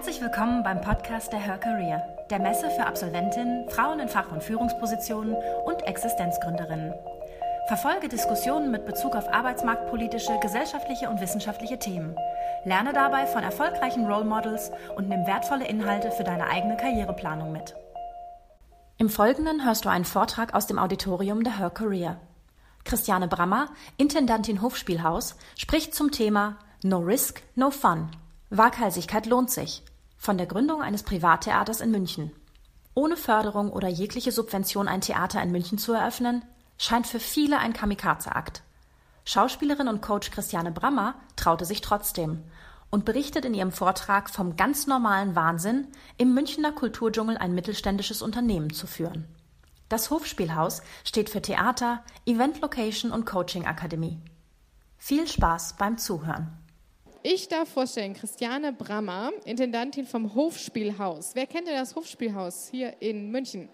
Herzlich willkommen beim Podcast der Her Career, der Messe für Absolventinnen, Frauen in Fach- und Führungspositionen und Existenzgründerinnen. Verfolge Diskussionen mit Bezug auf arbeitsmarktpolitische, gesellschaftliche und wissenschaftliche Themen. Lerne dabei von erfolgreichen Role Models und nimm wertvolle Inhalte für deine eigene Karriereplanung mit. Im Folgenden hörst du einen Vortrag aus dem Auditorium der Her Career. Christiane Brammer, Intendantin Hofspielhaus, spricht zum Thema No Risk, No Fun. Waghalsigkeit lohnt sich. Von der Gründung eines Privattheaters in München. Ohne Förderung oder jegliche Subvention ein Theater in München zu eröffnen, scheint für viele ein Kamikaze-Akt. Schauspielerin und Coach Christiane Brammer traute sich trotzdem und berichtet in ihrem Vortrag vom ganz normalen Wahnsinn, im Münchner Kulturdschungel ein mittelständisches Unternehmen zu führen. Das Hofspielhaus steht für Theater, Event Location und Coaching Akademie. Viel Spaß beim Zuhören. Ich darf vorstellen, Christiane Brammer, Intendantin vom Hofspielhaus. Wer kennt denn das Hofspielhaus hier in München?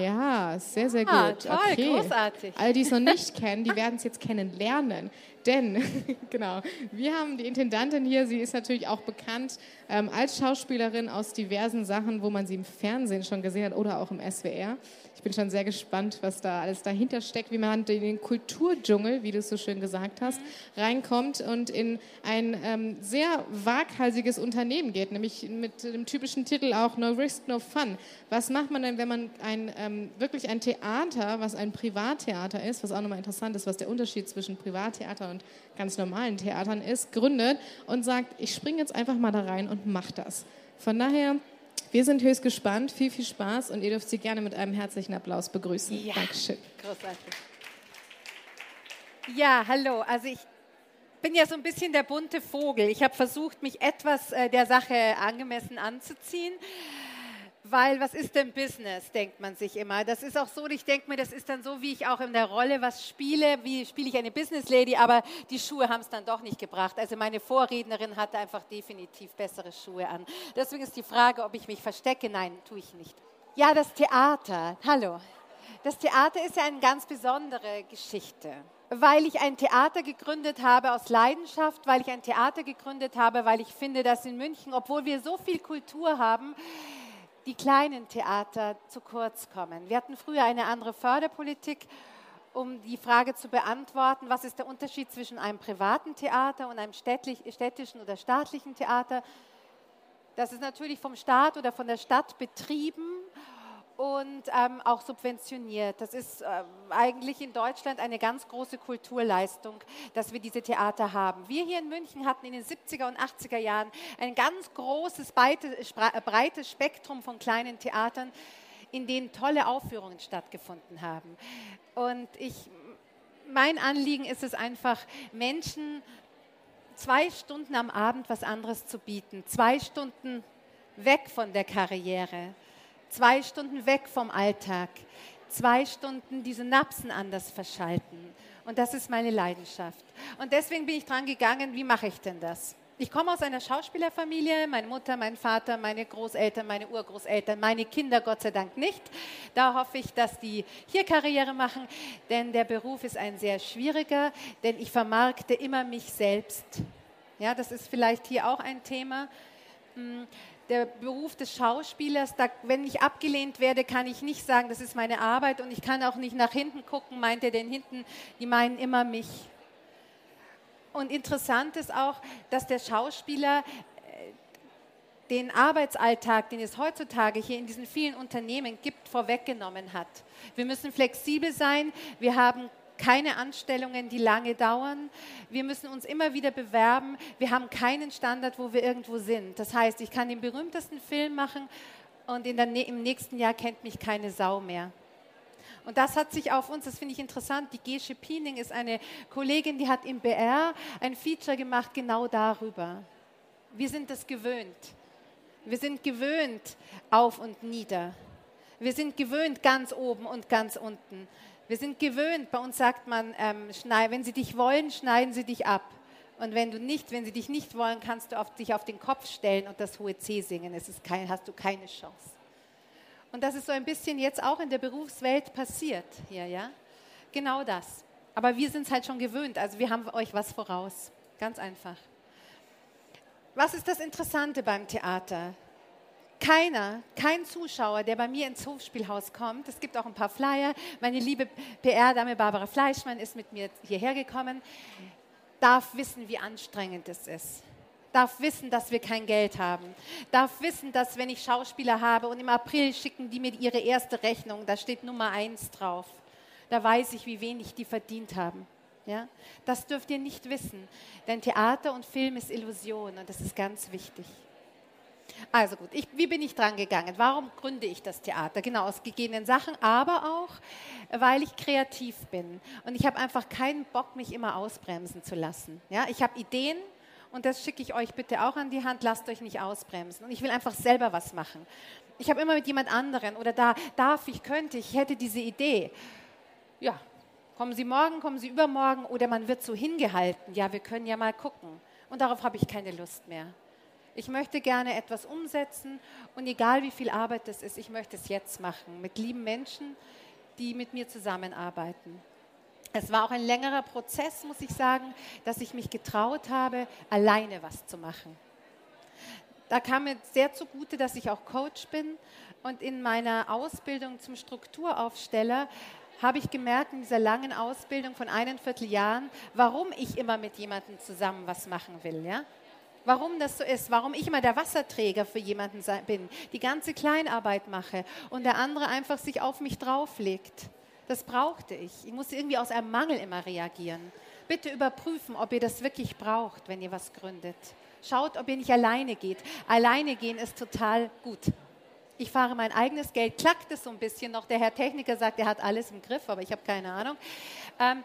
Ja, sehr, sehr Ah, gut. toll, okay. großartig. All die es noch nicht kennen, die werden es jetzt kennenlernen. Denn, genau, wir haben die Intendantin hier, sie ist natürlich auch bekannt ähm, als Schauspielerin aus diversen Sachen, wo man sie im Fernsehen schon gesehen hat oder auch im SWR. Ich bin schon sehr gespannt, was da alles dahinter steckt, wie man in den Kulturdschungel, wie du es so schön gesagt hast, reinkommt und in ein ähm, sehr waghalsiges Unternehmen geht, nämlich mit dem typischen Titel auch No Risk, No Fun. Was macht man denn, wenn man ein, ähm, wirklich ein Theater, was ein Privattheater ist, was auch nochmal interessant ist, was der Unterschied zwischen Privattheater und ganz normalen Theatern ist, gründet und sagt, ich springe jetzt einfach mal da rein und mach das. Von daher, wir sind höchst gespannt, viel, viel Spaß und ihr dürft sie gerne mit einem herzlichen Applaus begrüßen. Ja. Dankeschön. Großartig. Ja, hallo. Also ich bin ja so ein bisschen der bunte Vogel. Ich habe versucht, mich etwas äh, der Sache angemessen anzuziehen. Weil was ist denn Business, denkt man sich immer. Das ist auch so, ich denke mir, das ist dann so, wie ich auch in der Rolle was spiele, wie spiele ich eine Business Lady, aber die Schuhe haben es dann doch nicht gebracht. Also meine Vorrednerin hatte einfach definitiv bessere Schuhe an. Deswegen ist die Frage, ob ich mich verstecke. Nein, tue ich nicht. Ja, das Theater. Hallo. Das Theater ist ja eine ganz besondere Geschichte weil ich ein Theater gegründet habe aus Leidenschaft, weil ich ein Theater gegründet habe, weil ich finde, dass in München, obwohl wir so viel Kultur haben, die kleinen Theater zu kurz kommen. Wir hatten früher eine andere Förderpolitik, um die Frage zu beantworten, was ist der Unterschied zwischen einem privaten Theater und einem städtischen oder staatlichen Theater. Das ist natürlich vom Staat oder von der Stadt betrieben und ähm, auch subventioniert. Das ist ähm, eigentlich in Deutschland eine ganz große Kulturleistung, dass wir diese Theater haben. Wir hier in München hatten in den 70er und 80er Jahren ein ganz großes, breites Spektrum von kleinen Theatern, in denen tolle Aufführungen stattgefunden haben. Und ich, mein Anliegen ist es einfach, Menschen zwei Stunden am Abend was anderes zu bieten, zwei Stunden weg von der Karriere zwei Stunden weg vom Alltag, zwei Stunden diese Napsen anders verschalten. Und das ist meine Leidenschaft. Und deswegen bin ich dran gegangen, wie mache ich denn das? Ich komme aus einer Schauspielerfamilie, meine Mutter, mein Vater, meine Großeltern, meine Urgroßeltern, meine Kinder Gott sei Dank nicht. Da hoffe ich, dass die hier Karriere machen, denn der Beruf ist ein sehr schwieriger, denn ich vermarkte immer mich selbst. Ja, das ist vielleicht hier auch ein Thema der Beruf des Schauspielers, da, wenn ich abgelehnt werde, kann ich nicht sagen, das ist meine Arbeit und ich kann auch nicht nach hinten gucken, meint er denn hinten, die meinen immer mich. Und interessant ist auch, dass der Schauspieler äh, den Arbeitsalltag, den es heutzutage hier in diesen vielen Unternehmen gibt, vorweggenommen hat. Wir müssen flexibel sein, wir haben keine Anstellungen, die lange dauern. Wir müssen uns immer wieder bewerben. Wir haben keinen Standard, wo wir irgendwo sind. Das heißt, ich kann den berühmtesten Film machen und der, im nächsten Jahr kennt mich keine Sau mehr. Und das hat sich auf uns, das finde ich interessant, die Gesche Piening ist eine Kollegin, die hat im BR ein Feature gemacht genau darüber. Wir sind das gewöhnt. Wir sind gewöhnt auf und nieder. Wir sind gewöhnt ganz oben und ganz unten. Wir sind gewöhnt, bei uns sagt man, ähm, wenn sie dich wollen, schneiden sie dich ab. Und wenn du nicht, wenn sie dich nicht wollen, kannst du auf, dich auf den Kopf stellen und das hohe C singen. Es ist kein, hast du keine Chance. Und das ist so ein bisschen jetzt auch in der Berufswelt passiert hier, ja? Genau das. Aber wir sind es halt schon gewöhnt, also wir haben euch was voraus. Ganz einfach. was ist das Interessante beim Theater? Keiner, kein Zuschauer, der bei mir ins Hofspielhaus kommt, es gibt auch ein paar Flyer, meine liebe PR-Dame Barbara Fleischmann ist mit mir hierher gekommen, darf wissen, wie anstrengend es ist darf wissen, dass wir kein Geld haben, darf wissen, dass wenn ich Schauspieler habe und im April schicken die mir ihre erste Rechnung, da steht Nummer eins drauf, da weiß ich, wie wenig die verdient haben. Ja? Das dürft ihr nicht wissen, denn Theater und Film ist Illusion und das ist ganz wichtig. Also gut, ich, wie bin ich dran gegangen? Warum gründe ich das Theater? Genau, aus gegebenen Sachen, aber auch, weil ich kreativ bin. Und ich habe einfach keinen Bock, mich immer ausbremsen zu lassen. Ja, ich habe Ideen, und das schicke ich euch bitte auch an die Hand, lasst euch nicht ausbremsen. Und ich will einfach selber was machen. Ich habe immer mit jemand anderen oder da darf ich, könnte ich, hätte diese Idee. Ja, kommen Sie morgen, kommen Sie übermorgen oder man wird so hingehalten. Ja, wir können ja mal gucken. Und darauf habe ich keine Lust mehr. Ich möchte gerne etwas umsetzen und egal wie viel Arbeit das ist, ich möchte es jetzt machen mit lieben Menschen, die mit mir zusammenarbeiten. Es war auch ein längerer Prozess, muss ich sagen, dass ich mich getraut habe, alleine was zu machen. Da kam mir sehr zugute, dass ich auch Coach bin und in meiner Ausbildung zum Strukturaufsteller habe ich gemerkt in dieser langen Ausbildung von einem Vierteljahren, warum ich immer mit jemandem zusammen was machen will. Ja? Warum das so ist, warum ich immer der Wasserträger für jemanden bin, die ganze Kleinarbeit mache und der andere einfach sich auf mich drauflegt. Das brauchte ich. Ich musste irgendwie aus einem Mangel immer reagieren. Bitte überprüfen, ob ihr das wirklich braucht, wenn ihr was gründet. Schaut, ob ihr nicht alleine geht. Alleine gehen ist total gut. Ich fahre mein eigenes Geld, klackt es so ein bisschen noch. Der Herr Techniker sagt, er hat alles im Griff, aber ich habe keine Ahnung. Ähm,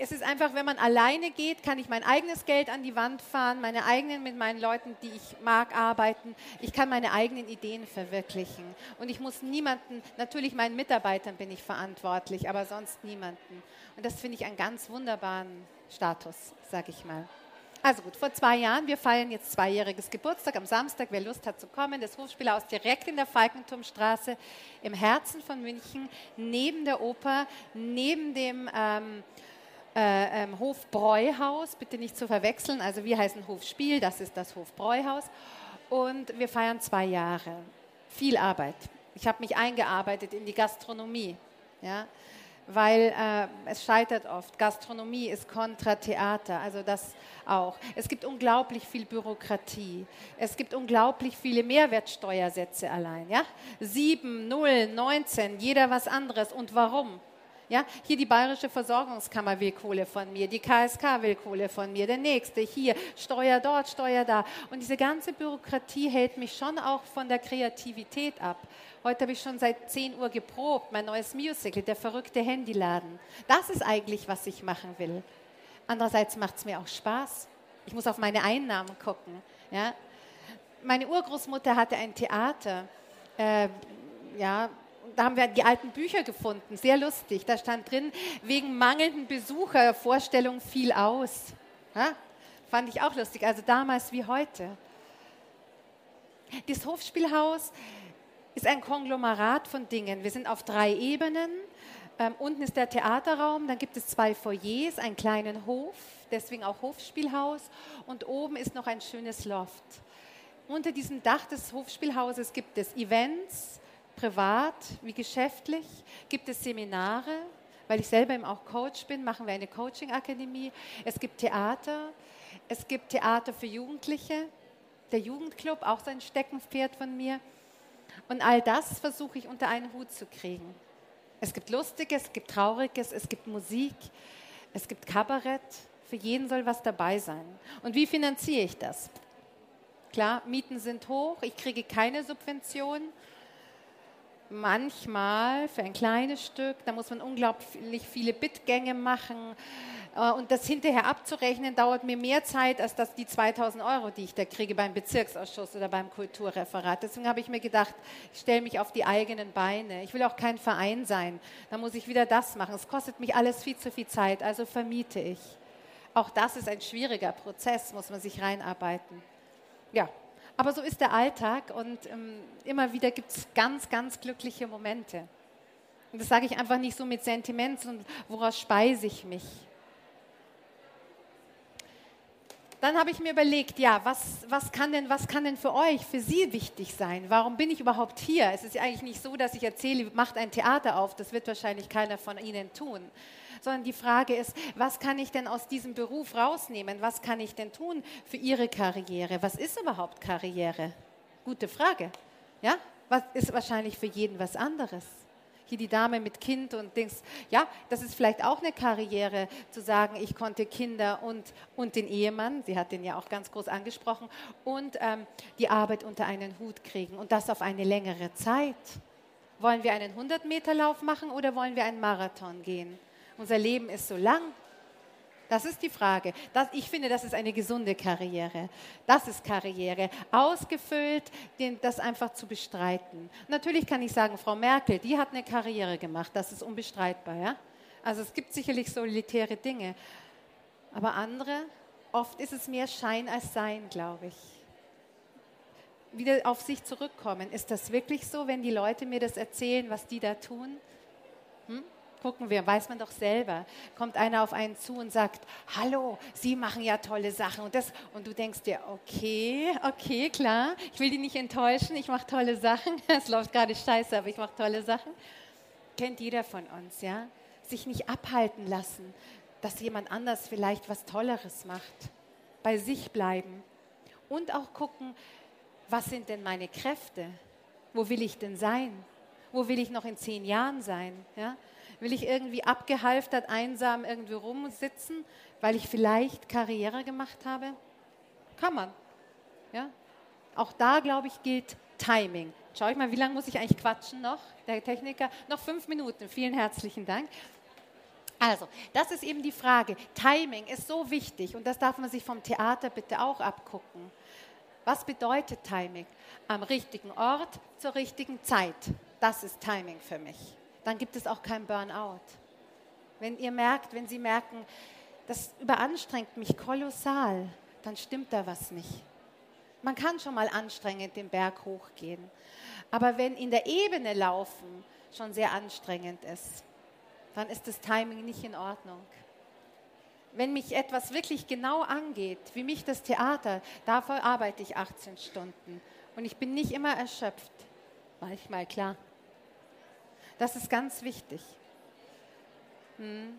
es ist einfach, wenn man alleine geht, kann ich mein eigenes Geld an die Wand fahren, meine eigenen mit meinen Leuten, die ich mag, arbeiten. Ich kann meine eigenen Ideen verwirklichen. Und ich muss niemanden, natürlich meinen Mitarbeitern bin ich verantwortlich, aber sonst niemanden. Und das finde ich einen ganz wunderbaren Status, sage ich mal. Also gut, vor zwei Jahren, wir feiern jetzt zweijähriges Geburtstag am Samstag. Wer Lust hat zu kommen, das Hofspielhaus direkt in der Falkenturmstraße im Herzen von München, neben der Oper, neben dem ähm, äh, ähm, Hofbräuhaus, bitte nicht zu verwechseln. Also wir heißen Hofspiel, das ist das Hofbräuhaus. Und wir feiern zwei Jahre. Viel Arbeit. Ich habe mich eingearbeitet in die Gastronomie. Ja? weil äh, es scheitert oft. Gastronomie ist kontra Theater, also das auch. Es gibt unglaublich viel Bürokratie. Es gibt unglaublich viele Mehrwertsteuersätze allein. Ja? 7, 0, 19, jeder was anderes. Und warum? Ja, hier die Bayerische Versorgungskammer will Kohle von mir, die KSK will Kohle von mir, der nächste hier, Steuer dort, Steuer da. Und diese ganze Bürokratie hält mich schon auch von der Kreativität ab. Heute habe ich schon seit 10 Uhr geprobt, mein neues Musical, der verrückte Handyladen. Das ist eigentlich, was ich machen will. Andererseits macht es mir auch Spaß. Ich muss auf meine Einnahmen gucken. Ja? Meine Urgroßmutter hatte ein Theater. Äh, ja, da haben wir die alten Bücher gefunden, sehr lustig. Da stand drin, wegen mangelnden Besucher Vorstellung fiel aus. Ja? Fand ich auch lustig, also damals wie heute. Das Hofspielhaus ist ein Konglomerat von Dingen. Wir sind auf drei Ebenen. Ähm, unten ist der Theaterraum, dann gibt es zwei Foyers, einen kleinen Hof, deswegen auch Hofspielhaus. Und oben ist noch ein schönes Loft. Unter diesem Dach des Hofspielhauses gibt es Events, privat wie geschäftlich? Gibt es Seminare? Weil ich selber eben auch Coach bin, machen wir eine Coaching-Akademie. Es gibt Theater. Es gibt Theater für Jugendliche. Der Jugendclub, auch so ein Steckenpferd von mir. Und all das versuche ich unter einen Hut zu kriegen. Es gibt Lustiges, es gibt Trauriges, es gibt Musik, es gibt Kabarett. Für jeden soll was dabei sein. Und wie finanziere ich das? Klar, Mieten sind hoch, ich kriege keine Subvention manchmal für ein kleines Stück, da muss man unglaublich viele Bitgänge machen. Äh, und das hinterher abzurechnen, dauert mir mehr Zeit als das die 2000 Euro, die ich da kriege beim Bezirksausschuss oder beim Kulturreferat. Deswegen habe ich mir gedacht, ich stelle mich auf die eigenen Beine. Ich will auch kein Verein sein. Da muss ich wieder das machen. Es kostet mich alles viel zu viel Zeit, also vermiete ich. Auch das ist ein schwieriger Prozess, muss man sich reinarbeiten. Ja, aber so ist der Alltag und ähm, immer wieder gibt es ganz, ganz glückliche Momente. Und das sage ich einfach nicht so mit Sentiment, sondern woraus speise ich mich? Dann habe ich mir überlegt, ja, was, was, kann denn, was kann denn für euch, für Sie wichtig sein? Warum bin ich überhaupt hier? Es ist ja eigentlich nicht so, dass ich erzähle, macht ein Theater auf, das wird wahrscheinlich keiner von Ihnen tun. Sondern die Frage ist, was kann ich denn aus diesem Beruf rausnehmen? Was kann ich denn tun für Ihre Karriere? Was ist überhaupt Karriere? Gute Frage. Ja? Was ist wahrscheinlich für jeden was anderes? Hier die Dame mit Kind und denkst, ja, das ist vielleicht auch eine Karriere, zu sagen, ich konnte Kinder und, und den Ehemann, sie hat den ja auch ganz groß angesprochen, und ähm, die Arbeit unter einen Hut kriegen und das auf eine längere Zeit. Wollen wir einen 100-Meter-Lauf machen oder wollen wir einen Marathon gehen? Unser Leben ist so lang, das ist die Frage. Das, ich finde, das ist eine gesunde Karriere. Das ist Karriere. Ausgefüllt, den, das einfach zu bestreiten. Natürlich kann ich sagen, Frau Merkel, die hat eine Karriere gemacht. Das ist unbestreitbar. Ja? Also es gibt sicherlich solitäre Dinge. Aber andere, oft ist es mehr Schein als Sein, glaube ich. Wieder auf sich zurückkommen. Ist das wirklich so, wenn die Leute mir das erzählen, was die da tun? Hm? Gucken wir, weiß man doch selber. Kommt einer auf einen zu und sagt, hallo, Sie machen ja tolle Sachen. Und, das, und du denkst dir, okay, okay, klar, ich will die nicht enttäuschen, ich mache tolle Sachen. Es läuft gerade scheiße, aber ich mache tolle Sachen. Kennt jeder von uns, ja? Sich nicht abhalten lassen, dass jemand anders vielleicht was Tolleres macht. Bei sich bleiben. Und auch gucken, was sind denn meine Kräfte? Wo will ich denn sein? Wo will ich noch in zehn Jahren sein? Ja? Will ich irgendwie abgehalftert, einsam irgendwie rumsitzen, weil ich vielleicht Karriere gemacht habe? Kann man. Ja? Auch da, glaube ich, gilt Timing. Schau ich mal, wie lange muss ich eigentlich quatschen noch, der Techniker? Noch fünf Minuten. Vielen herzlichen Dank. Also, das ist eben die Frage. Timing ist so wichtig und das darf man sich vom Theater bitte auch abgucken. Was bedeutet Timing? Am richtigen Ort zur richtigen Zeit. Das ist Timing für mich dann gibt es auch kein Burnout. Wenn ihr merkt, wenn Sie merken, das überanstrengt mich kolossal, dann stimmt da was nicht. Man kann schon mal anstrengend den Berg hochgehen. Aber wenn in der Ebene laufen schon sehr anstrengend ist, dann ist das Timing nicht in Ordnung. Wenn mich etwas wirklich genau angeht, wie mich das Theater, dafür arbeite ich 18 Stunden. Und ich bin nicht immer erschöpft. Manchmal, klar. Das ist ganz wichtig. Hm.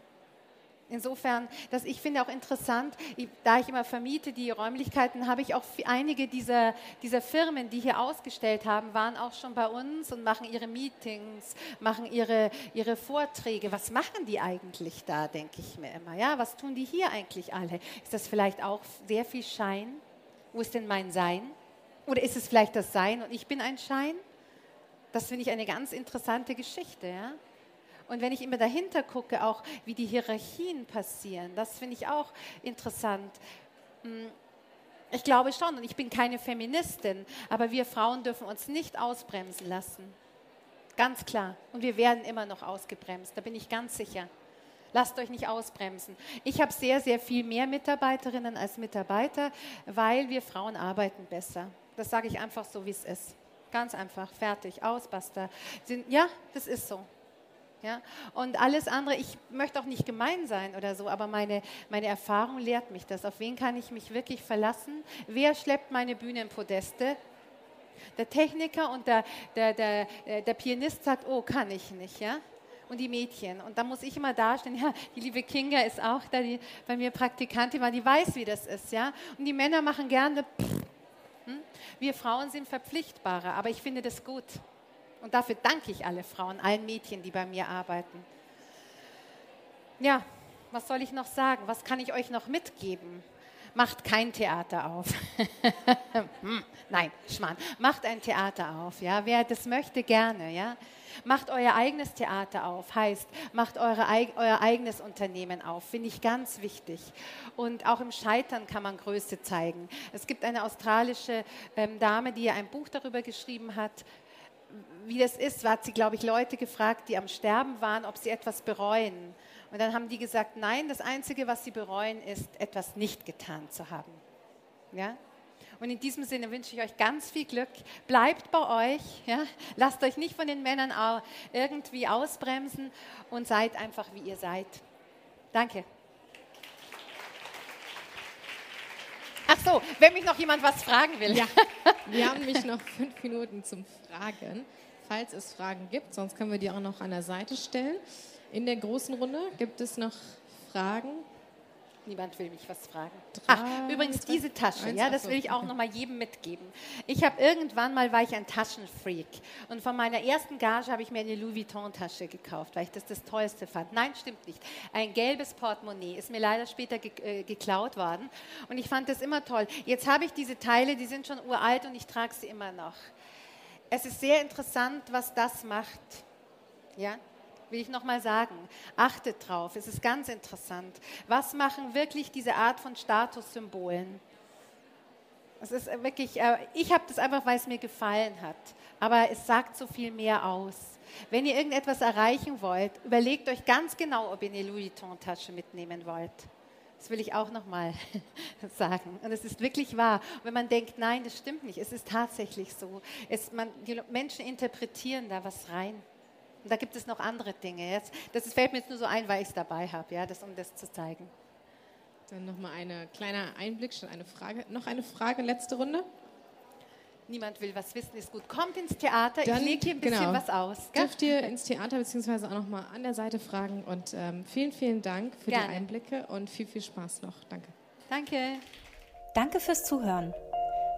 Insofern, dass ich finde auch interessant, da ich immer vermiete die Räumlichkeiten, habe ich auch einige dieser, dieser Firmen, die hier ausgestellt haben, waren auch schon bei uns und machen ihre Meetings, machen ihre, ihre Vorträge. Was machen die eigentlich da, denke ich mir immer. Ja, was tun die hier eigentlich alle? Ist das vielleicht auch sehr viel Schein? Wo ist denn mein Sein? Oder ist es vielleicht das Sein und ich bin ein Schein? Das finde ich eine ganz interessante Geschichte. Ja? Und wenn ich immer dahinter gucke, auch wie die Hierarchien passieren, das finde ich auch interessant. Hm, ich glaube schon, und ich bin keine Feministin, aber wir Frauen dürfen uns nicht ausbremsen lassen. Ganz klar. Und wir werden immer noch ausgebremst, da bin ich ganz sicher. Lasst euch nicht ausbremsen. Ich habe sehr, sehr viel mehr Mitarbeiterinnen als Mitarbeiter, weil wir Frauen arbeiten besser. Das sage ich einfach so, wie es ist. Ganz einfach, fertig, aus, basta. Ja, das ist so. Ja? Und alles andere, ich möchte auch nicht gemein sein oder so, aber meine, meine Erfahrung lehrt mich das. Auf wen kann ich mich wirklich verlassen? Wer schleppt meine Bühnenpodeste? Der Techniker und der, der, der, äh, der Pianist sagt, oh, kann ich nicht. Ja? und die Mädchen. Und da muss ich immer dastehen, ja, die liebe Kinga ist auch da, die bei mir Praktikantin war, die weiß, wie das ist, ja. Und die Männer machen gerne, pff, hm? Wir Frauen sind verpflichtbarer, aber ich finde das gut. Und dafür danke ich alle Frauen, allen Mädchen, die bei mir arbeiten. Ja, was soll ich noch sagen? Was kann ich euch noch mitgeben? Macht kein Theater auf. hm, nein, Schmarrn. Macht ein Theater auf. Ja? Wer das möchte, gerne. Ja? Macht euer eigenes Theater auf, heißt, macht eure, euer eigenes Unternehmen auf, finde ich ganz wichtig. Und auch im Scheitern kann man Größe zeigen. Es gibt eine australische ähm, Dame, die ja ein Buch darüber geschrieben hat, wie das ist, hat sie, glaube ich, Leute gefragt, die am Sterben waren, ob sie etwas bereuen. Und dann haben die gesagt, nein, das Einzige, was sie bereuen, ist, etwas nicht getan zu haben. Ja? Und in diesem Sinne wünsche ich euch ganz viel Glück. Bleibt bei euch. Ja? Lasst euch nicht von den Männern irgendwie ausbremsen und seid einfach, wie ihr seid. Danke. Ach so, wenn mich noch jemand was fragen will. Ja, wir haben nämlich noch fünf Minuten zum Fragen, falls es Fragen gibt. Sonst können wir die auch noch an der Seite stellen. In der großen Runde gibt es noch Fragen. Niemand will mich was fragen. Ach, übrigens diese Tasche, ja, das will ich auch okay. noch mal jedem mitgeben. Ich habe irgendwann mal war ich ein Taschenfreak und von meiner ersten Gage habe ich mir eine Louis Vuitton Tasche gekauft, weil ich das das Tollste fand. Nein, stimmt nicht. Ein gelbes Portemonnaie ist mir leider später ge äh, geklaut worden und ich fand das immer toll. Jetzt habe ich diese Teile, die sind schon uralt und ich trage sie immer noch. Es ist sehr interessant, was das macht. Ja, will ich nochmal sagen. Achtet drauf, es ist ganz interessant. Was machen wirklich diese Art von Statussymbolen? Es ist wirklich, äh, ich habe das einfach, weil es mir gefallen hat. Aber es sagt so viel mehr aus. Wenn ihr irgendetwas erreichen wollt, überlegt euch ganz genau, ob ihr eine Louis Vuitton-Tasche mitnehmen wollt. Das will ich auch nochmal sagen. Und es ist wirklich wahr. Und wenn man denkt, nein, das stimmt nicht, es ist tatsächlich so. Es, man, die Menschen interpretieren da was rein. Und da gibt es noch andere Dinge. Jetzt, das fällt mir jetzt nur so ein, weil ich es dabei habe, ja, das, um das zu zeigen. Dann nochmal ein kleiner Einblick, schon eine Frage. Noch eine Frage, letzte Runde. Niemand will was wissen, ist gut. Kommt ins Theater, Dann, ich lege hier ein bisschen genau. was aus. Gell? Dürft ihr ins Theater beziehungsweise auch nochmal an der Seite fragen. Und ähm, vielen, vielen Dank für Gerne. die Einblicke und viel, viel Spaß noch. Danke. Danke. Danke fürs Zuhören.